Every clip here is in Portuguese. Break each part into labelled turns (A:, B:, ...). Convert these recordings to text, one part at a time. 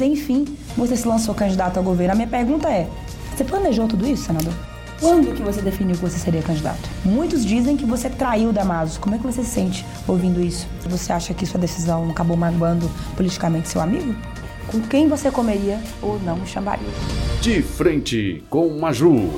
A: Enfim, você se lançou candidato ao governo. A minha pergunta é: você planejou tudo isso, senador? Quando que você definiu que você seria candidato? Muitos dizem que você traiu Damasos. Como é que você se sente ouvindo isso? Você acha que sua decisão acabou magoando politicamente seu amigo? Com quem você comeria ou não chamaria?
B: De frente com Maju.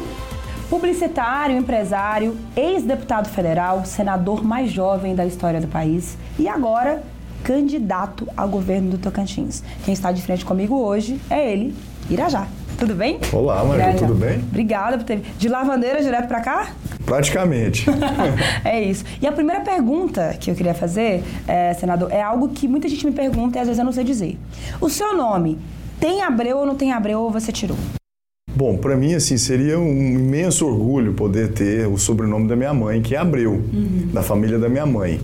A: Publicitário, empresário, ex-deputado federal, senador mais jovem da história do país e agora candidato ao governo do Tocantins. Quem está de frente comigo hoje é ele, Irajá. Tudo bem?
C: Olá, Maju, tudo bem?
A: Obrigada por ter De lavandeira direto para cá?
C: Praticamente.
A: é isso. E a primeira pergunta que eu queria fazer, é, senador, é algo que muita gente me pergunta e às vezes eu não sei dizer. O seu nome tem Abreu ou não tem Abreu ou você tirou?
C: Bom, para mim, assim, seria um imenso orgulho poder ter o sobrenome da minha mãe, que é Abreu, uhum. da família da minha mãe.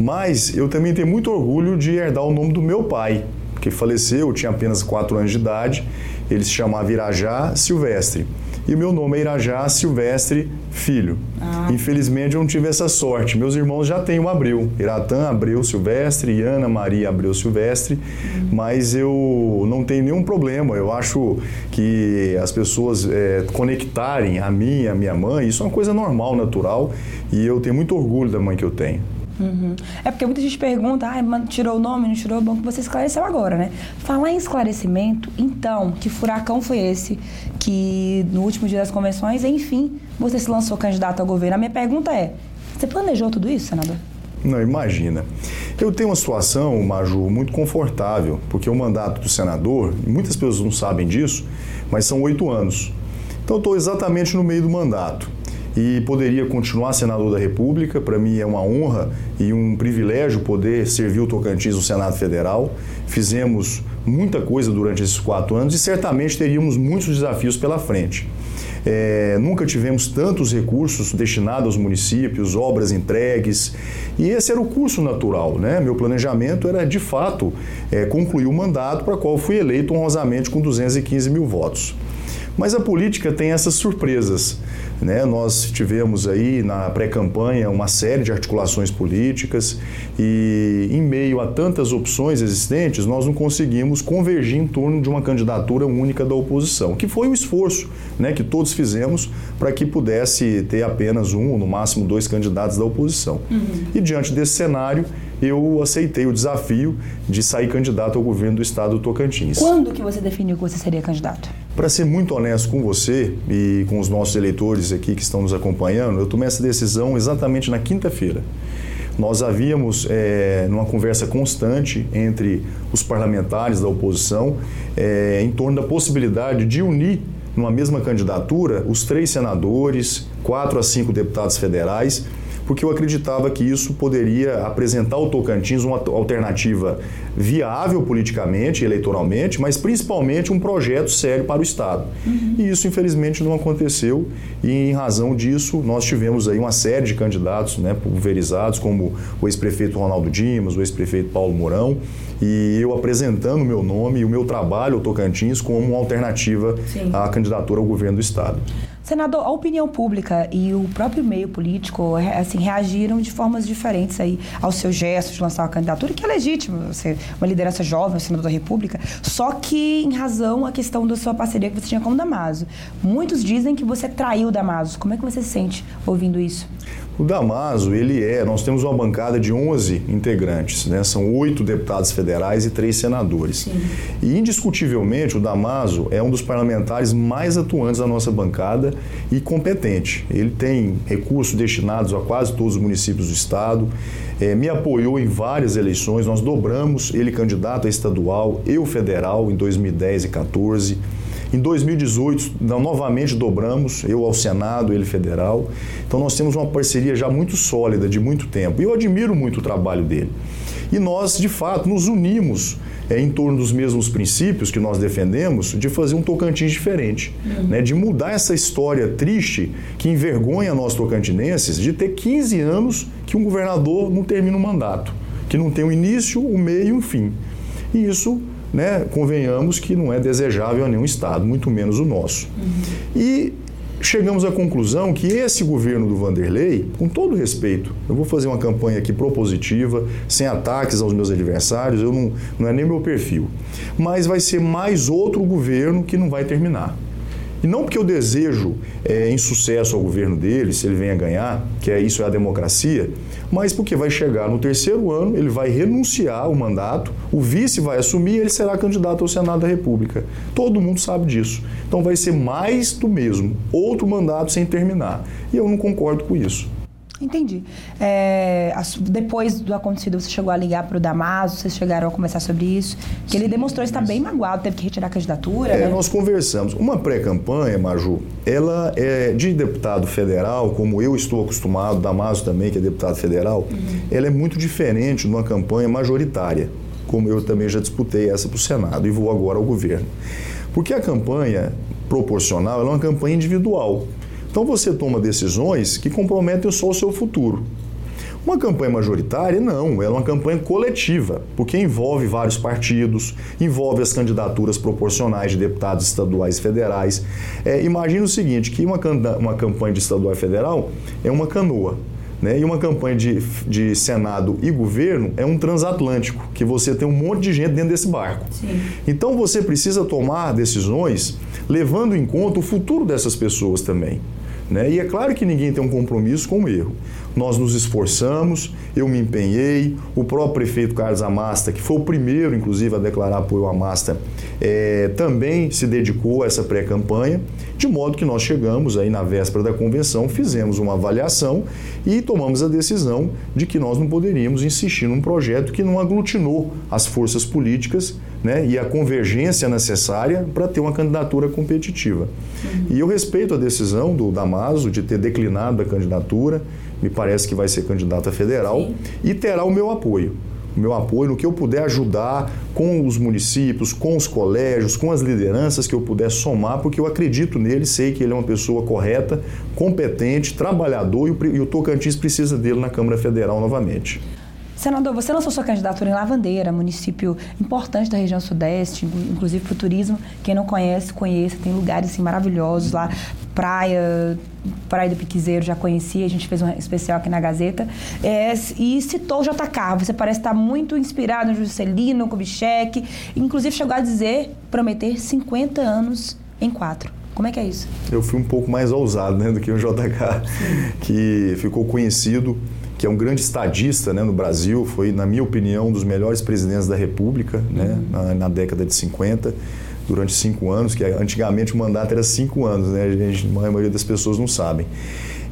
C: Mas eu também tenho muito orgulho de herdar o nome do meu pai, que faleceu, eu tinha apenas 4 anos de idade, ele se chamava Irajá Silvestre. E o meu nome é Irajá Silvestre Filho. Ah. Infelizmente eu não tive essa sorte. Meus irmãos já têm o Abreu. Iratã Abreu Silvestre, Ana Maria Abreu Silvestre. Uhum. Mas eu não tenho nenhum problema. Eu acho que as pessoas é, conectarem a mim e a minha mãe, isso é uma coisa normal, natural. E eu tenho muito orgulho da mãe que eu tenho.
A: Uhum. É porque muita gente pergunta, ah, tirou o nome, não tirou, bom que você esclareceu agora, né? Falar em esclarecimento, então, que furacão foi esse que no último dia das convenções, enfim, você se lançou candidato ao governo? A minha pergunta é, você planejou tudo isso, senador?
C: Não, imagina. Eu tenho uma situação, Maju, muito confortável, porque o mandato do senador, muitas pessoas não sabem disso, mas são oito anos. Então, estou exatamente no meio do mandato e poderia continuar senador da República. Para mim é uma honra e um privilégio poder servir o Tocantins no Senado Federal. Fizemos muita coisa durante esses quatro anos e certamente teríamos muitos desafios pela frente. É, nunca tivemos tantos recursos destinados aos municípios, obras entregues, e esse era o curso natural. Né? Meu planejamento era, de fato, é, concluir o mandato para qual fui eleito honrosamente com 215 mil votos. Mas a política tem essas surpresas. Né? Nós tivemos aí na pré-campanha uma série de articulações políticas e, em meio a tantas opções existentes, nós não conseguimos convergir em torno de uma candidatura única da oposição, que foi o esforço né, que todos fizemos para que pudesse ter apenas um, ou no máximo dois candidatos da oposição. Uhum. E diante desse cenário, eu aceitei o desafio de sair candidato ao governo do estado do Tocantins.
A: Quando que você definiu que você seria candidato?
C: Para ser muito honesto com você e com os nossos eleitores aqui que estão nos acompanhando, eu tomei essa decisão exatamente na quinta-feira. Nós havíamos, é, numa conversa constante entre os parlamentares da oposição, é, em torno da possibilidade de unir numa mesma candidatura os três senadores, quatro a cinco deputados federais porque eu acreditava que isso poderia apresentar ao Tocantins uma alternativa viável politicamente, eleitoralmente, mas principalmente um projeto sério para o Estado. Uhum. E isso, infelizmente, não aconteceu e, em razão disso, nós tivemos aí uma série de candidatos né, pulverizados, como o ex-prefeito Ronaldo Dimas, o ex-prefeito Paulo Mourão, e eu apresentando o meu nome e o meu trabalho ao Tocantins como uma alternativa Sim. à candidatura ao governo do Estado.
A: Senador, a opinião pública e o próprio meio político assim, reagiram de formas diferentes aí ao seu gesto de lançar uma candidatura, que é legítimo, você uma liderança jovem, senador da República, só que em razão a questão da sua parceria que você tinha com o Damaso. Muitos dizem que você traiu o Damaso. Como é que você se sente ouvindo isso?
C: O Damaso, ele é, nós temos uma bancada de 11 integrantes, né? são oito deputados federais e três senadores. Sim. E indiscutivelmente o Damaso é um dos parlamentares mais atuantes da nossa bancada e competente. Ele tem recursos destinados a quase todos os municípios do estado, é, me apoiou em várias eleições, nós dobramos ele candidato a estadual, eu federal em 2010 e 2014. Em 2018, novamente dobramos, eu ao Senado, ele federal. Então nós temos uma parceria já muito sólida, de muito tempo. E eu admiro muito o trabalho dele. E nós, de fato, nos unimos é, em torno dos mesmos princípios que nós defendemos de fazer um Tocantins diferente, uhum. né, de mudar essa história triste que envergonha nós tocantinenses de ter 15 anos que um governador não termina o um mandato, que não tem um início, um meio e um fim. E isso né, convenhamos que não é desejável a nenhum Estado, muito menos o nosso. Uhum. E chegamos à conclusão que esse governo do Vanderlei, com todo respeito, eu vou fazer uma campanha aqui propositiva, sem ataques aos meus adversários, eu não, não é nem meu perfil, mas vai ser mais outro governo que não vai terminar. E não porque eu desejo é, insucesso ao governo dele, se ele venha ganhar, que é isso é a democracia, mas porque vai chegar no terceiro ano, ele vai renunciar ao mandato, o vice vai assumir e ele será candidato ao Senado da República. Todo mundo sabe disso. Então vai ser mais do mesmo, outro mandato sem terminar. E eu não concordo com isso.
A: Entendi. É, depois do acontecido, você chegou a ligar para o Damaso, vocês chegaram a conversar sobre isso, que ele demonstrou estar bem magoado, teve que retirar a candidatura. É,
C: né? nós conversamos. Uma pré-campanha, Maju, ela é de deputado federal, como eu estou acostumado, Damaso também, que é deputado federal, uhum. ela é muito diferente de uma campanha majoritária, como eu também já disputei essa para o Senado e vou agora ao governo. Porque a campanha proporcional é uma campanha individual. Então você toma decisões que comprometem só o seu futuro. Uma campanha majoritária, não, ela é uma campanha coletiva, porque envolve vários partidos, envolve as candidaturas proporcionais de deputados estaduais e federais. É, imagine o seguinte, que uma, uma campanha de estadual e federal é uma canoa. Né? E uma campanha de, de Senado e governo é um transatlântico, que você tem um monte de gente dentro desse barco. Sim. Então você precisa tomar decisões levando em conta o futuro dessas pessoas também. Né? E é claro que ninguém tem um compromisso com o erro. Nós nos esforçamos, eu me empenhei, o próprio prefeito Carlos Amasta, que foi o primeiro, inclusive, a declarar apoio à Amasta, é, também se dedicou a essa pré-campanha, de modo que nós chegamos aí na véspera da convenção, fizemos uma avaliação e tomamos a decisão de que nós não poderíamos insistir num projeto que não aglutinou as forças políticas né, e a convergência necessária para ter uma candidatura competitiva. Uhum. E eu respeito a decisão do Damaso de ter declinado a candidatura, me parece que vai ser candidato a federal Sim. e terá o meu apoio. Meu apoio no que eu puder ajudar com os municípios, com os colégios, com as lideranças que eu puder somar, porque eu acredito nele, sei que ele é uma pessoa correta, competente, trabalhador e o, e o Tocantins precisa dele na Câmara Federal novamente.
A: Senador, você lançou sua candidatura em Lavandeira, município importante da região sudeste, inclusive para o turismo. Quem não conhece, conheça. Tem lugares assim, maravilhosos lá. Praia, Praia do Piquizeiro, já conhecia. A gente fez um especial aqui na Gazeta. É, e citou o JK. Você parece estar muito inspirado no Juscelino, Kubitschek. Inclusive chegou a dizer, prometer 50 anos em quatro. Como é que é isso?
C: Eu fui um pouco mais ousado né, do que o JK, que ficou conhecido que é um grande estadista né, no Brasil, foi, na minha opinião, um dos melhores presidentes da República né, uhum. na, na, década de 50, durante cinco anos, que antigamente o mandato era cinco anos, né, a, gente, a maioria das pessoas não sabem.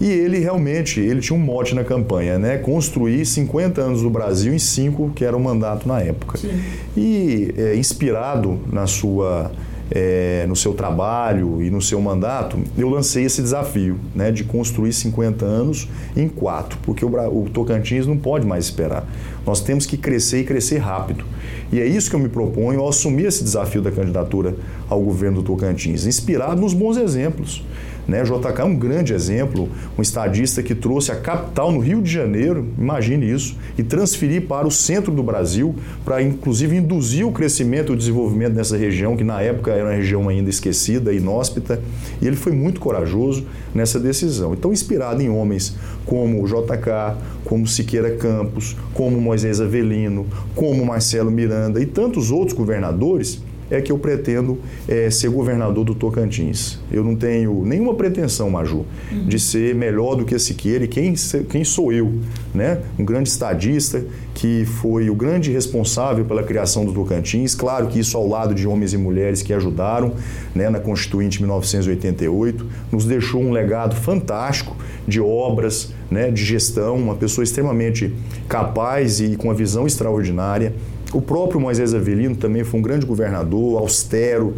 C: E ele realmente, ele tinha um mote na campanha, né? Construir 50 anos do Brasil em cinco, que era o mandato na época. Sim. E é, inspirado na sua é, no seu trabalho e no seu mandato, eu lancei esse desafio né, de construir 50 anos em quatro, porque o, o Tocantins não pode mais esperar. Nós temos que crescer e crescer rápido. E é isso que eu me proponho ao assumir esse desafio da candidatura ao governo do Tocantins, inspirado nos bons exemplos. Né? JK é um grande exemplo, um estadista que trouxe a capital no Rio de Janeiro, imagine isso, e transferir para o centro do Brasil, para inclusive induzir o crescimento e o desenvolvimento dessa região, que na época era uma região ainda esquecida, inóspita, e ele foi muito corajoso nessa decisão. Então, inspirado em homens como o JK, como Siqueira Campos, como Moisés Avelino, como Marcelo Miranda e tantos outros governadores, é que eu pretendo é, ser governador do Tocantins. Eu não tenho nenhuma pretensão, Maju, uhum. de ser melhor do que Siqueira e quem, quem sou eu, né? Um grande estadista que foi o grande responsável pela criação do Tocantins. Claro que isso ao lado de homens e mulheres que ajudaram né, na Constituinte 1988, nos deixou um legado fantástico de obras, né, de gestão, uma pessoa extremamente capaz e com uma visão extraordinária. O próprio Moisés Avelino também foi um grande governador, austero,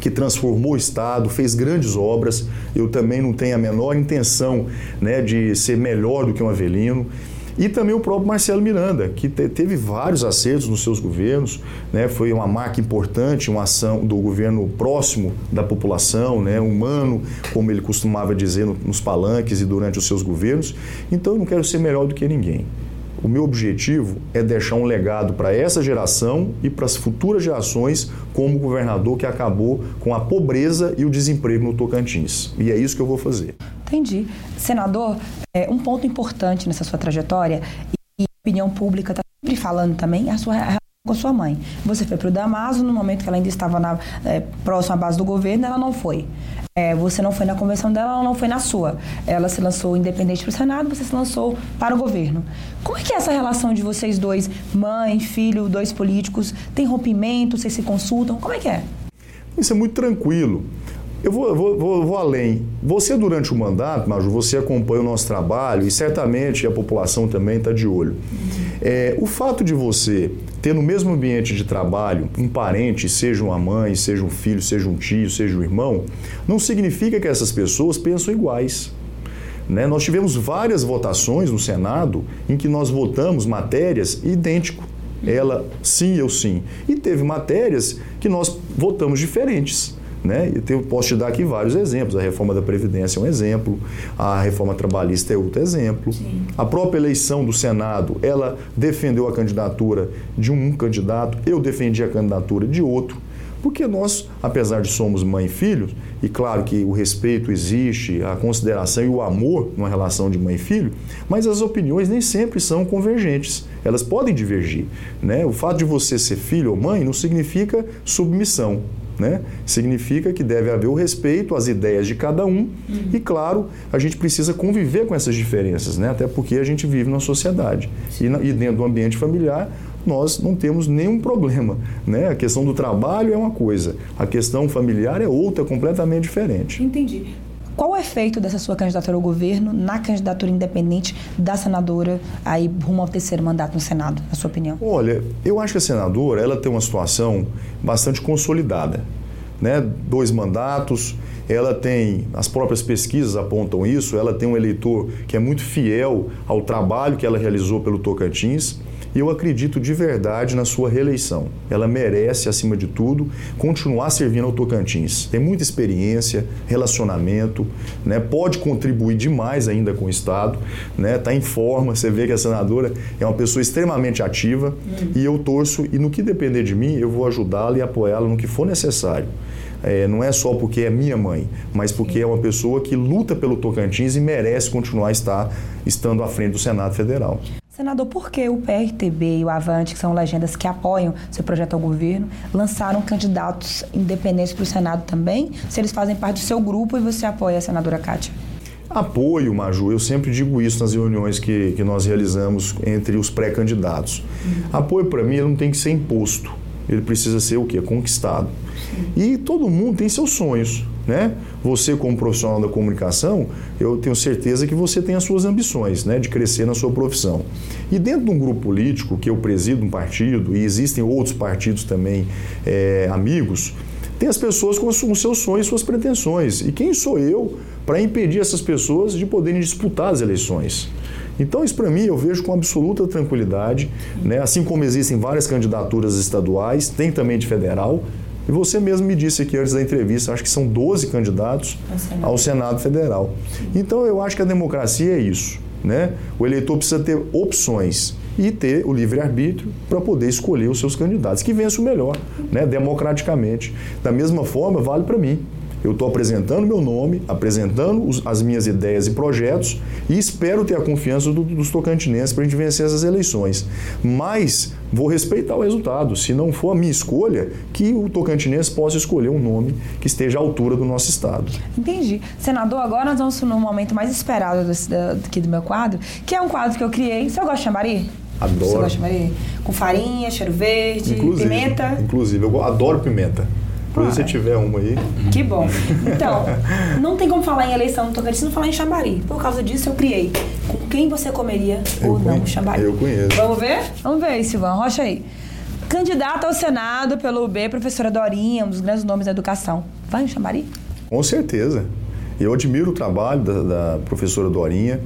C: que transformou o Estado, fez grandes obras. Eu também não tenho a menor intenção né, de ser melhor do que um Avelino. E também o próprio Marcelo Miranda, que te, teve vários acertos nos seus governos, né, foi uma marca importante, uma ação do governo próximo da população, né, humano, como ele costumava dizer no, nos palanques e durante os seus governos. Então eu não quero ser melhor do que ninguém o meu objetivo é deixar um legado para essa geração e para as futuras gerações como governador que acabou com a pobreza e o desemprego no Tocantins. E é isso que eu vou fazer.
A: Entendi. Senador, é, um ponto importante nessa sua trajetória e a opinião pública está sempre falando também a sua com a sua mãe. Você foi para o Damaso no momento que ela ainda estava na, é, próxima à base do governo, ela não foi. É, você não foi na convenção dela, ela não foi na sua. Ela se lançou independente para o Senado, você se lançou para o governo. Como é que é essa relação de vocês dois, mãe, filho, dois políticos? Tem rompimento? Vocês se consultam? Como é que é?
C: Isso é muito tranquilo. Eu vou, vou, vou, vou, além. Você, durante o mandato, Maju, você acompanha o nosso trabalho e certamente a população também está de olho. É, o fato de você ter no mesmo ambiente de trabalho um parente, seja uma mãe, seja um filho, seja um tio, seja um irmão, não significa que essas pessoas pensam iguais. Né? Nós tivemos várias votações no Senado em que nós votamos matérias idêntico. Ela sim, eu sim. E teve matérias que nós votamos diferentes. Né? Eu posso te dar aqui vários exemplos. A reforma da Previdência é um exemplo, a reforma trabalhista é outro exemplo. Sim. A própria eleição do Senado, ela defendeu a candidatura de um candidato, eu defendi a candidatura de outro. Porque nós, apesar de somos mãe e filho, e claro que o respeito existe, a consideração e o amor numa relação de mãe e filho, mas as opiniões nem sempre são convergentes. Elas podem divergir. Né? O fato de você ser filho ou mãe não significa submissão. Né? Significa que deve haver o respeito às ideias de cada um uhum. e, claro, a gente precisa conviver com essas diferenças, né? até porque a gente vive numa sociedade. E, e, dentro do ambiente familiar, nós não temos nenhum problema. Né? A questão do trabalho é uma coisa, a questão familiar é outra, completamente diferente.
A: Entendi. Qual o efeito dessa sua candidatura ao governo na candidatura independente da senadora aí rumo ao terceiro mandato no Senado, na sua opinião?
C: Olha, eu acho que a senadora ela tem uma situação bastante consolidada. Né? Dois mandatos, ela tem, as próprias pesquisas apontam isso, ela tem um eleitor que é muito fiel ao trabalho que ela realizou pelo Tocantins e eu acredito de verdade na sua reeleição. Ela merece, acima de tudo, continuar servindo ao Tocantins. Tem muita experiência, relacionamento, né? pode contribuir demais ainda com o Estado, está né? Tá em forma. Você vê que a senadora é uma pessoa extremamente ativa uhum. e eu torço, e no que depender de mim, eu vou ajudá-la e apoiá-la no que for necessário. É, não é só porque é minha mãe, mas porque é uma pessoa que luta pelo Tocantins e merece continuar estar estando à frente do Senado Federal.
A: Senador, por que o PRTB e o Avante, que são legendas que apoiam seu projeto ao governo, lançaram candidatos independentes para o Senado também? Se eles fazem parte do seu grupo e você apoia a senadora Kátia?
C: Apoio, Maju, eu sempre digo isso nas reuniões que, que nós realizamos entre os pré-candidatos. Uhum. Apoio, para mim, ele não tem que ser imposto, ele precisa ser o quê? Conquistado. Sim. E todo mundo tem seus sonhos. Né? Você, como profissional da comunicação, eu tenho certeza que você tem as suas ambições né, de crescer na sua profissão. E dentro de um grupo político, que eu presido um partido, e existem outros partidos também é, amigos, tem as pessoas com os seus sonhos suas pretensões. E quem sou eu para impedir essas pessoas de poderem disputar as eleições? Então, isso para mim eu vejo com absoluta tranquilidade, né? assim como existem várias candidaturas estaduais, tem também de federal, e você mesmo me disse aqui antes da entrevista, acho que são 12 candidatos ao Senado Federal. Então eu acho que a democracia é isso. Né? O eleitor precisa ter opções e ter o livre-arbítrio para poder escolher os seus candidatos, que vença o melhor, né? democraticamente. Da mesma forma, vale para mim. Eu estou apresentando meu nome, apresentando os, as minhas ideias e projetos e espero ter a confiança do, dos tocantinenses para a gente vencer essas eleições. Mas vou respeitar o resultado. Se não for a minha escolha, que o tocantinense possa escolher um nome que esteja à altura do nosso estado.
A: Entendi. Senador, agora nós vamos no momento mais esperado desse, aqui do meu quadro, que é um quadro que eu criei. Você gosta de chambari?
C: Adoro. Você
A: gosta de chambari? Com farinha, cheiro verde, inclusive, pimenta?
C: Inclusive, eu adoro pimenta. Por se tiver uma aí.
A: Que bom. Então, não tem como falar em eleição no Tocantins não falar em chambari. Por causa disso, eu criei. Com quem você comeria ou não chambari?
C: Eu conheço.
A: Vamos ver? Vamos ver, Silvão. Rocha aí. Candidata ao Senado pelo UB, professora Dorinha, um dos grandes nomes da educação. Vai no chambari?
C: Com certeza. Eu admiro o trabalho da, da professora Dorinha.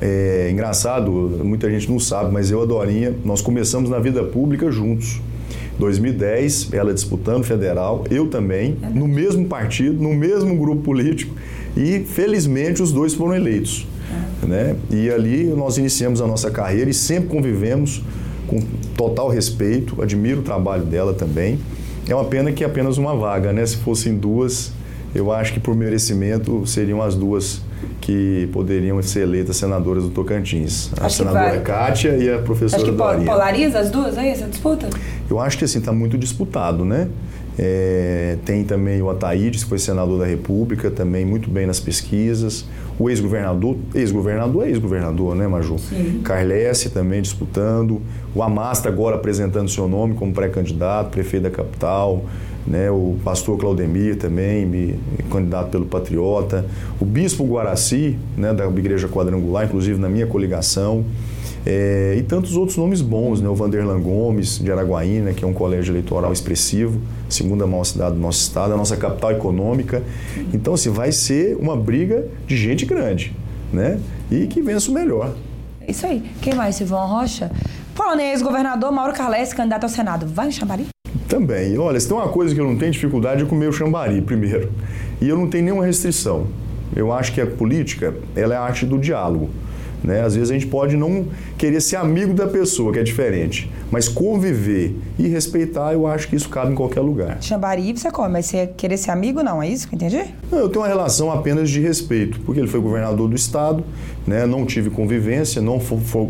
C: É engraçado, muita gente não sabe, mas eu e a Dorinha, nós começamos na vida pública juntos. 2010, ela disputando federal, eu também, no mesmo partido, no mesmo grupo político, e felizmente os dois foram eleitos. Né? E ali nós iniciamos a nossa carreira e sempre convivemos com total respeito, admiro o trabalho dela também. É uma pena que é apenas uma vaga, né? Se fossem duas, eu acho que por merecimento seriam as duas que poderiam ser eleitas senadoras do Tocantins. A
A: Acho
C: senadora
A: vai.
C: Kátia e a professora
A: Acho que polariza as duas aí, essa disputa?
C: Eu acho que assim está muito disputado, né? É, tem também o Ataídes, que foi senador da República, também muito bem nas pesquisas. O ex-governador, ex-governador é ex-governador, né, Maju?
A: Sim.
C: Carlesse também disputando. O Amasta agora apresentando seu nome como pré-candidato, prefeito da capital. Né, o pastor Claudemir também, me- candidato pelo Patriota. O bispo Guaraci, né, da Igreja Quadrangular, inclusive na minha coligação. É, e tantos outros nomes bons, né? O Vanderlan Gomes, de Araguaína, que é um colégio eleitoral expressivo, segunda maior cidade do nosso estado, a nossa capital econômica. Então, assim, vai ser uma briga de gente grande, né? E que vença o melhor.
A: Isso aí. Quem mais? Silvão Rocha? Falando em ex-governador, Mauro Carles, candidato ao Senado. Vai em Xambari?
C: Também. Olha, se tem uma coisa que eu não tenho dificuldade é comer o chambari, primeiro. E eu não tenho nenhuma restrição. Eu acho que a política, ela é a arte do diálogo. Né? Às vezes a gente pode não querer ser amigo da pessoa, que é diferente, mas conviver e respeitar, eu acho que isso cabe em qualquer lugar.
A: Xambari você come, mas você querer ser amigo, não, é isso que eu entendi?
C: Não, Eu tenho uma relação apenas de respeito, porque ele foi governador do estado, né? não tive convivência, não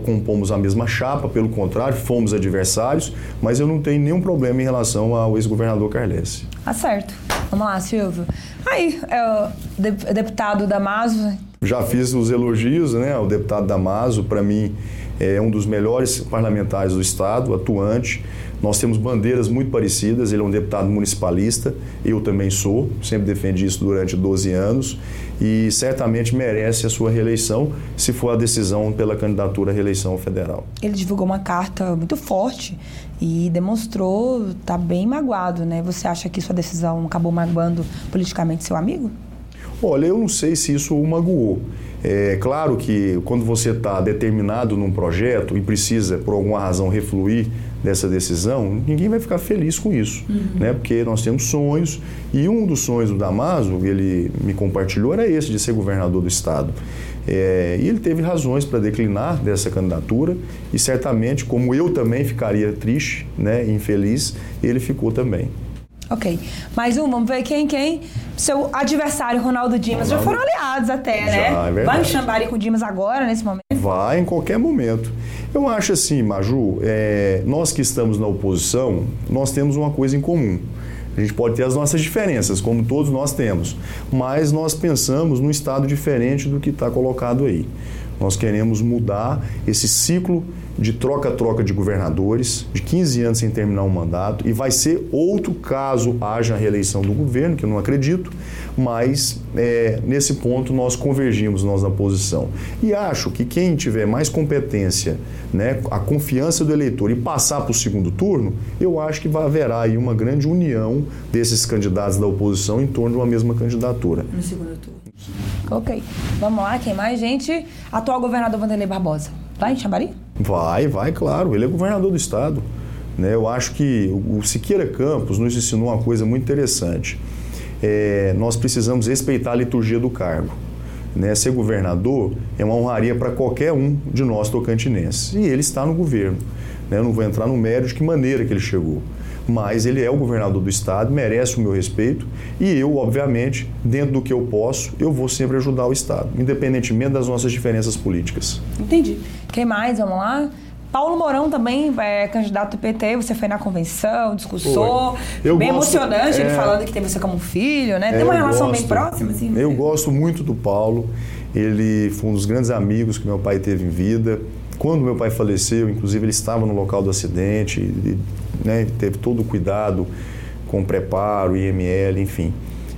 C: compomos a mesma chapa, pelo contrário, fomos adversários, mas eu não tenho nenhum problema em relação ao ex-governador Carlesse.
A: Tá certo. Vamos lá, Silvio. Aí, é o de- deputado Damaso.
C: Já fiz os elogios né, ao deputado Damaso, para mim é um dos melhores parlamentares do Estado, atuante. Nós temos bandeiras muito parecidas, ele é um deputado municipalista, eu também sou, sempre defendi isso durante 12 anos e certamente merece a sua reeleição se for a decisão pela candidatura à reeleição federal.
A: Ele divulgou uma carta muito forte e demonstrou estar bem magoado, né? Você acha que sua decisão acabou magoando politicamente seu amigo?
C: Olha, eu não sei se isso o magoou. É claro que quando você está determinado num projeto e precisa, por alguma razão, refluir dessa decisão, ninguém vai ficar feliz com isso, né? Porque nós temos sonhos e um dos sonhos do Damaso, ele me compartilhou, era esse de ser governador do estado. É, e ele teve razões para declinar dessa candidatura e certamente, como eu também ficaria triste, né, infeliz, ele ficou também.
A: Ok. Mais um, vamos ver quem, quem? Seu adversário, Ronaldo Dimas. Já
C: Ronaldo-
A: foram aliados até, né?
C: Já, é
A: Vai. Xambari com o Dimas agora, nesse momento?
C: Vai em qualquer momento. Eu acho assim, Maju, é, nós que estamos na oposição, nós temos uma coisa em comum. A gente pode ter as nossas diferenças, como todos nós temos, mas nós pensamos num estado diferente do que está colocado aí. Nós queremos mudar esse ciclo de troca-troca de governadores, de 15 anos sem terminar um mandato, e vai ser outro caso haja a reeleição do governo, que eu não acredito, mas é, nesse ponto nós convergimos nós na posição. E acho que quem tiver mais competência, né, a confiança do eleitor e passar para o segundo turno, eu acho que vai haverá aí uma grande união desses candidatos da oposição em torno de uma mesma candidatura.
A: No segundo turno. Ok. Vamos lá, quem mais, gente? Atual governador Vanderlei Barbosa. Vai em Xambari?
C: Vai, vai, claro. Ele é governador do estado. Né? Eu acho que o Siqueira Campos nos ensinou uma coisa muito interessante. É, nós precisamos respeitar a liturgia do cargo. Né? Ser governador é uma honraria para qualquer um de nós tocantinenses. E ele está no governo. Né? Eu não vou entrar no mérito de que maneira que ele chegou. Mas ele é o governador do estado, merece o meu respeito e eu, obviamente, dentro do que eu posso, eu vou sempre ajudar o estado, independentemente das nossas diferenças políticas.
A: Entendi. Quem mais? Vamos lá. Paulo Mourão também é candidato do PT, você foi na convenção, discursou. Bem
C: gosto-
A: emocionante, ele
C: é.
A: falando que tem você como filho, né? Tem
C: É,
A: uma relação bem
C: gosto.
A: próxima, assim.
C: Eu gosto muito do Paulo. Ele foi um dos grandes amigos que meu pai teve em vida. Quando meu pai faleceu, inclusive, ele estava no local do acidente, e, né, teve todo o cuidado com preparo, IML, enfim.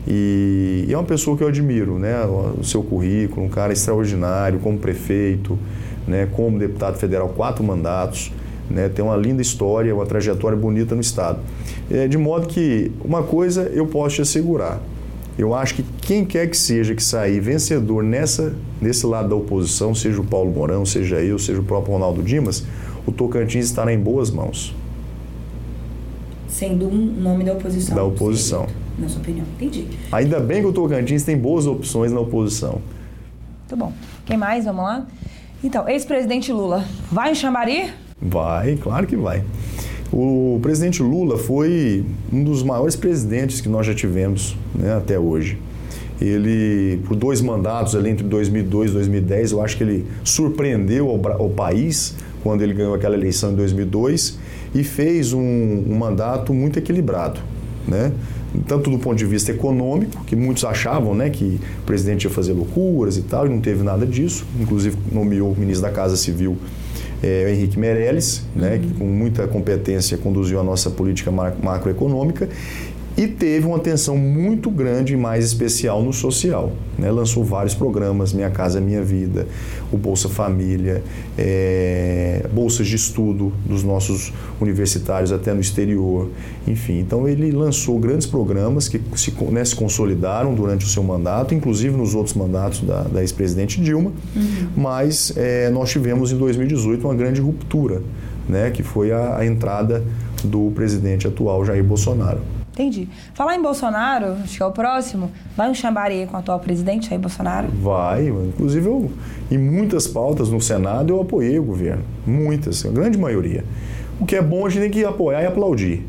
C: E, e é uma pessoa que eu admiro, né? O seu currículo, um cara extraordinário como prefeito, né? Como deputado federal, quatro mandatos, né? Tem uma linda história, uma trajetória bonita no estado. É, de modo que uma coisa eu posso te assegurar, eu acho que quem quer que seja que sair vencedor nessa, nesse lado da oposição, seja o Paulo Mourão, seja eu, seja o próprio Ronaldo Dimas, o Tocantins estará em boas mãos.
A: Sendo um nome da oposição.
C: Da oposição.
A: Na sua opinião. Entendi.
C: Ainda bem que o Tocantins tem boas opções na oposição.
A: Muito bom. Quem mais? Vamos lá? Então, ex-presidente Lula, vai em Xambari?
C: Vai, claro que vai. O presidente Lula foi um dos maiores presidentes que nós já tivemos né, até hoje. Ele, por dois mandatos ali entre 2002 e 2010, eu acho que ele surpreendeu o, o país quando ele ganhou aquela eleição em 2002 e fez um, um mandato muito equilibrado, né? tanto do ponto de vista econômico, que muitos achavam né, que o presidente ia fazer loucuras e tal, e não teve nada disso, inclusive nomeou o ministro da Casa Civil é, Henrique Meirelles, né, que com muita competência conduziu a nossa política macroeconômica, e teve uma atenção muito grande e mais especial no social. Né? Lançou vários programas, Minha Casa Minha Vida, o Bolsa Família, é, bolsas de estudo dos nossos universitários até no exterior, enfim. Então ele lançou grandes programas que se, né, se consolidaram durante o seu mandato, inclusive nos outros mandatos da, da ex-presidente Dilma, uhum. mas é, nós tivemos em 2018 uma grande ruptura, né, que foi a, a entrada do presidente atual Jair Bolsonaro.
A: Entendi. Falar em Bolsonaro, acho que é o próximo, vai um chambari com o atual presidente aí, Bolsonaro?
C: Vai. Inclusive, eu, em muitas pautas no Senado, eu apoiei o governo. Muitas, a grande maioria. O que é bom, a gente tem que apoiar e aplaudir.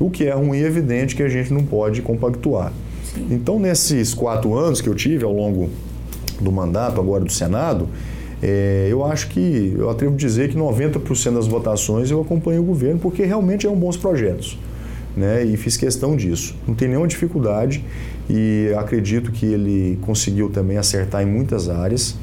C: O que é ruim, é evidente que a gente não pode compactuar. Sim. Então, nesses quatro anos que eu tive ao longo do mandato agora do Senado, é, eu acho que, eu atrevo a dizer que 90% das votações eu acompanho o governo porque realmente eram bons projetos né, e fiz questão disso. Não tem nenhuma dificuldade e acredito que ele conseguiu também acertar em muitas áreas,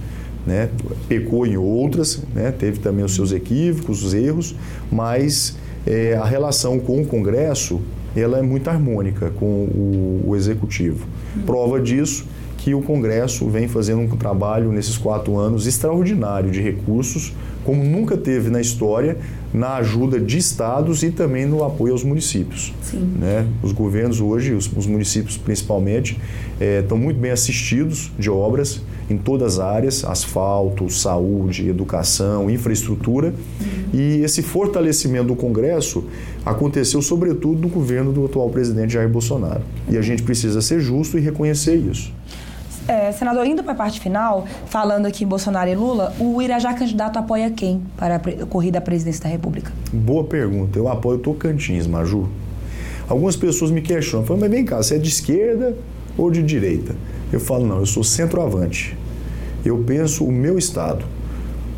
C: né, pecou em outras, né, teve também os seus equívocos, os erros, mas é, a relação com o Congresso ela é muito harmônica com o, o Executivo. Prova disso que o Congresso vem fazendo um trabalho nesses quatro anos extraordinário de recursos, como nunca teve na história, na ajuda de estados e também no apoio aos municípios. Sim. Né? Os governos hoje, os, os municípios principalmente, é, estão muito bem assistidos de obras em todas as áreas, asfalto, saúde, educação, infraestrutura. Uhum. E esse fortalecimento do Congresso aconteceu sobretudo no governo do atual presidente Jair Bolsonaro. E a gente precisa ser justo e reconhecer isso.
A: É, senador, indo para a parte final, falando aqui em Bolsonaro e Lula, o Irajá candidato apoia quem para a corrida à presidência da República?
C: Boa pergunta. Eu apoio Tocantins, Maju. Algumas pessoas me questionam, falam, mas vem cá, você é de esquerda ou de direita? Eu falo, não, eu sou centroavante. Eu penso o meu Estado.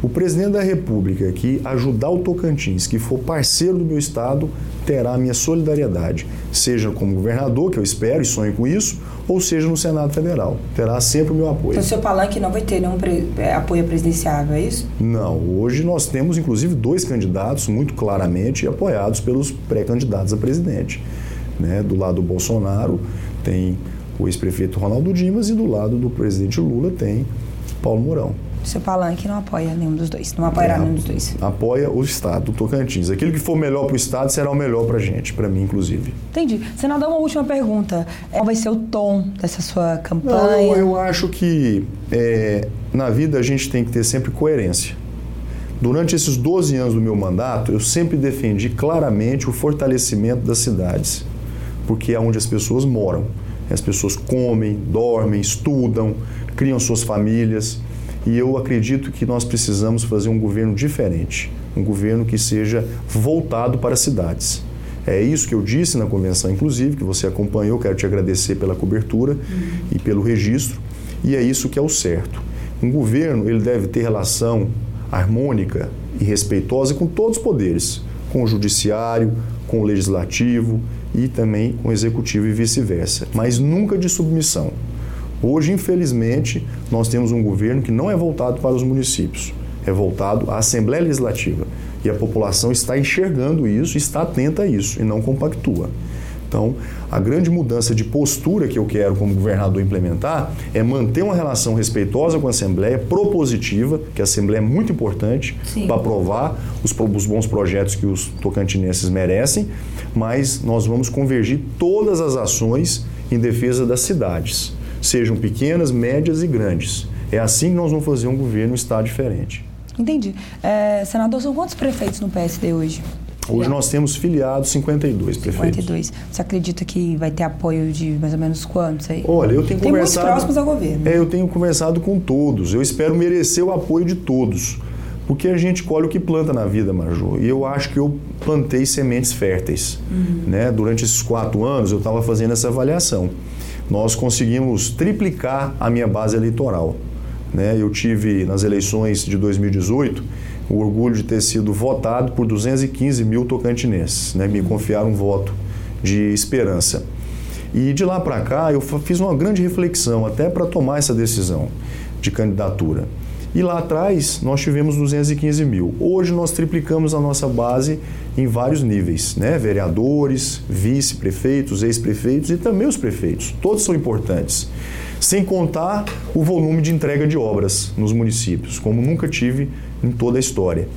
C: O presidente da República que ajudar o Tocantins, que for parceiro do meu Estado, terá a minha solidariedade, seja como governador, que eu espero e sonho com isso, ou seja no Senado Federal. Terá sempre o meu apoio.
A: Então, o seu palanque não vai ter nenhum é, apoio presidenciável, é isso?
C: Não. Hoje nós temos, inclusive, dois candidatos muito claramente apoiados pelos pré-candidatos a presidente. Né? Do lado do Bolsonaro tem o ex-prefeito Ronaldo Dimas e do lado do presidente Lula tem Paulo Mourão
A: seu palanque não apoia nenhum dos dois, não apoiará é, nenhum dos dois.
C: Apoia o Estado, o Tocantins. Aquilo que for melhor para o Estado será o melhor para a gente, para mim, inclusive.
A: Entendi. Senador, uma última pergunta. Qual vai ser o tom dessa sua campanha?
C: Não, eu acho que é, na vida a gente tem que ter sempre coerência. Durante esses 12 anos do meu mandato, eu sempre defendi claramente o fortalecimento das cidades, porque é onde as pessoas moram. As pessoas comem, dormem, estudam, criam suas famílias. E eu acredito que nós precisamos fazer um governo diferente, um governo que seja voltado para as cidades. É isso que eu disse na convenção, inclusive, que você acompanhou. Quero te agradecer pela cobertura uhum. e pelo registro. E é isso que é o certo. Um governo ele deve ter relação harmônica e respeitosa com todos os poderes, com o judiciário, com o legislativo e também com o executivo e vice-versa, mas nunca de submissão. Hoje, infelizmente, nós temos um governo que não é voltado para os municípios, é voltado à Assembleia Legislativa. E a população está enxergando isso, está atenta a isso e não compactua. Então, a grande mudança de postura que eu quero como governador implementar é manter uma relação respeitosa com a Assembleia, propositiva, que a Assembleia é muito importante para aprovar os, os, bons projetos que os tocantinenses merecem, mas nós vamos convergir todas as ações em defesa das cidades sejam pequenas, médias e grandes. É assim que nós vamos fazer um governo, um Estado diferente.
A: Entendi. É, senador, são quantos prefeitos no PSD hoje?
C: Hoje nós temos filiados 52 prefeitos.
A: 52. Você acredita que vai ter apoio de mais ou menos quantos aí?
C: Olha, eu tenho
A: Tem
C: conversado.
A: próximos ao governo.
C: É, eu tenho conversado com todos. Eu espero merecer o apoio de todos. Porque a gente colhe o que planta na vida, Maju. E eu acho que eu plantei sementes férteis. Né? Durante esses quatro anos, eu estava fazendo essa avaliação. Nós conseguimos triplicar a minha base eleitoral. Né? Eu tive, nas eleições de 2018, o orgulho de ter sido votado por 215 mil tocantinenses. Né? Me confiaram um voto de esperança. E de lá para cá, eu fiz uma grande reflexão até para tomar essa decisão de candidatura. E lá atrás nós tivemos 215 mil. Hoje nós triplicamos a nossa base em vários níveis, né? Vereadores, vice-prefeitos, ex-prefeitos e também os prefeitos. Todos são importantes. Sem contar o volume de entrega de obras nos municípios, como nunca tive em toda a história.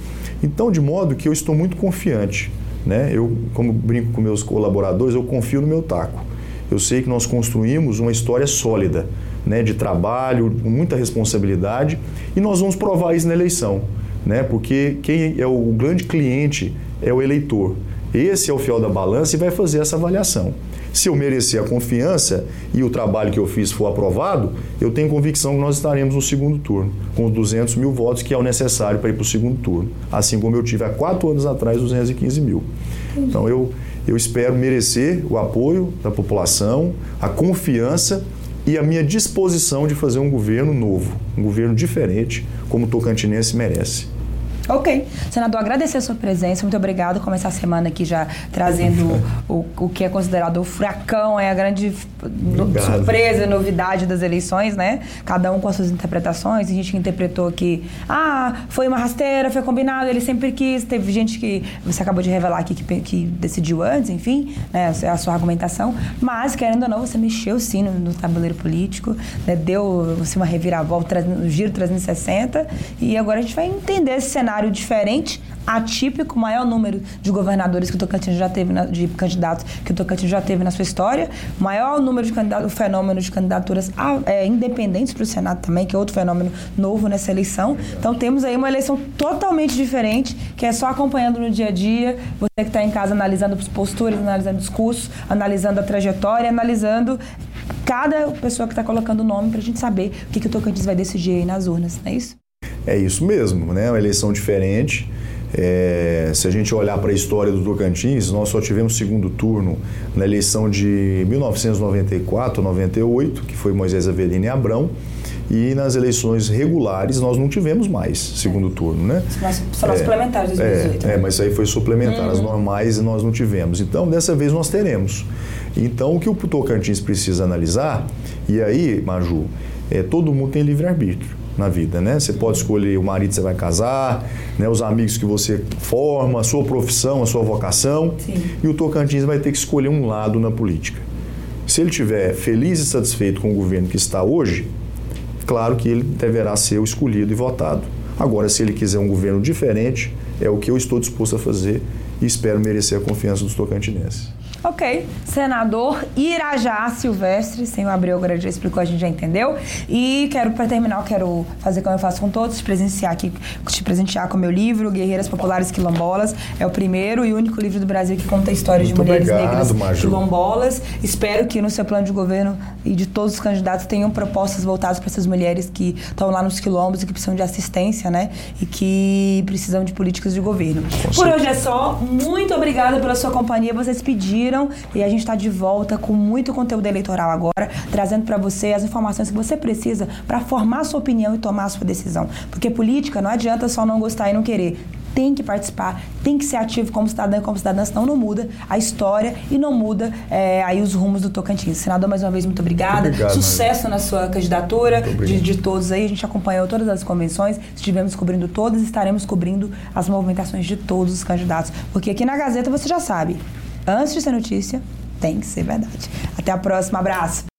C: Então, de modo que eu estou muito confiante. Né? Eu, como brinco com meus colaboradores, eu confio no meu taco. Eu sei que nós construímos uma história sólida, né, de trabalho, com muita responsabilidade, e nós vamos provar isso na eleição, né, porque quem é o grande cliente é o eleitor. Esse é o fiel da balança e vai fazer essa avaliação. Se eu merecer a confiança e o trabalho que eu fiz for aprovado, eu tenho convicção que nós estaremos no segundo turno, com os 200 mil votos que é o necessário para ir para o segundo turno. Assim como eu tive há quatro anos atrás 215 mil. Então eu, eu espero merecer o apoio da população, a confiança e a minha disposição de fazer um governo novo, um governo diferente, como o Tocantinense merece.
A: Ok. Senador, agradecer a sua presença. Muito obrigado. Começar a semana aqui já trazendo o, o que é considerado o furacão, é a grande
C: Obrigado.
A: surpresa, novidade das eleições, né? Cada um com as suas interpretações. Tem gente que interpretou que, ah, foi uma rasteira, foi combinado, ele sempre quis. Teve gente que você acabou de revelar aqui que, que decidiu antes, enfim, né? É a sua argumentação. Mas, querendo ou não, você mexeu sim no, no tabuleiro político, né? deu assim, uma reviravolta, um giro 360. E agora a gente vai entender esse cenário diferente, atípico, maior número de governadores que o Tocantins já teve, na- de candidatos que o Tocantins já teve na sua história, maior número de candidatos, fenômeno de candidaturas a- é, independentes para o Senado também, que é outro fenômeno novo nessa eleição. Então temos aí uma eleição totalmente diferente, que é só acompanhando no dia a dia, você que está em casa analisando as posturas, analisando discursos, analisando a trajetória, analisando cada pessoa que está colocando o nome para a gente saber o que, que o Tocantins vai decidir aí nas urnas, não é isso?
C: É isso mesmo, né? Uma eleição diferente. É, se a gente olhar para a história do Tocantins, nós só tivemos segundo turno na eleição de 1994, 98, que foi Moisés Avelino e Abrão, e nas eleições regulares nós não tivemos mais segundo turno, né?
A: Foram as suplementares de 2018.
C: É, é, mas isso aí foi suplementar. As normais nós não tivemos. Então, dessa vez nós teremos. Então, o que o Tocantins precisa analisar, e aí, Maju, é, todo mundo tem livre-arbítrio na vida, né? Você pode escolher o marido que você vai casar, né? os amigos que você forma, a sua profissão, a sua vocação.
A: Sim.
C: E o Tocantins vai ter que escolher um lado na política. Se ele estiver feliz e satisfeito com o governo que está hoje, claro que ele deverá ser o escolhido e votado. Agora, se ele quiser um governo diferente, é o que eu estou disposto a fazer e espero merecer a confiança dos tocantinenses.
A: Ok. Senador Irajá Silvestre, sem o Abreu agora já explicou, a gente já entendeu. E quero, para terminar, quero fazer como eu faço com todos, te presentear aqui, te presentear com o meu livro, Guerreiras Populares Quilombolas. É o primeiro e único livro do Brasil que conta a história de
C: Muito
A: mulheres
C: obrigado,
A: negras
C: Maju.
A: quilombolas. Espero que no seu plano de governo e de todos os candidatos tenham propostas voltadas para essas mulheres que estão lá nos quilombos e que precisam de assistência, né? E que precisam de políticas de governo. Por hoje é só. Muito obrigada pela sua companhia. Vocês pediram e a gente está de volta com muito conteúdo eleitoral agora, trazendo para você as informações que você precisa para formar a sua opinião e tomar a sua decisão. Porque política não adianta só não gostar e não querer. Tem que participar, tem que ser ativo como cidadão e como cidadã, senão não muda a história e não muda é, aí os rumos do Tocantins. Senador, mais uma vez, muito obrigada.
C: Muito obrigado,
A: Sucesso na sua candidatura de, de todos aí. A gente acompanhou todas as convenções, estivemos cobrindo todas, estaremos cobrindo as movimentações de todos os candidatos. Porque aqui na Gazeta você já sabe, antes de ser notícia, tem que ser verdade. Até a próxima, abraço.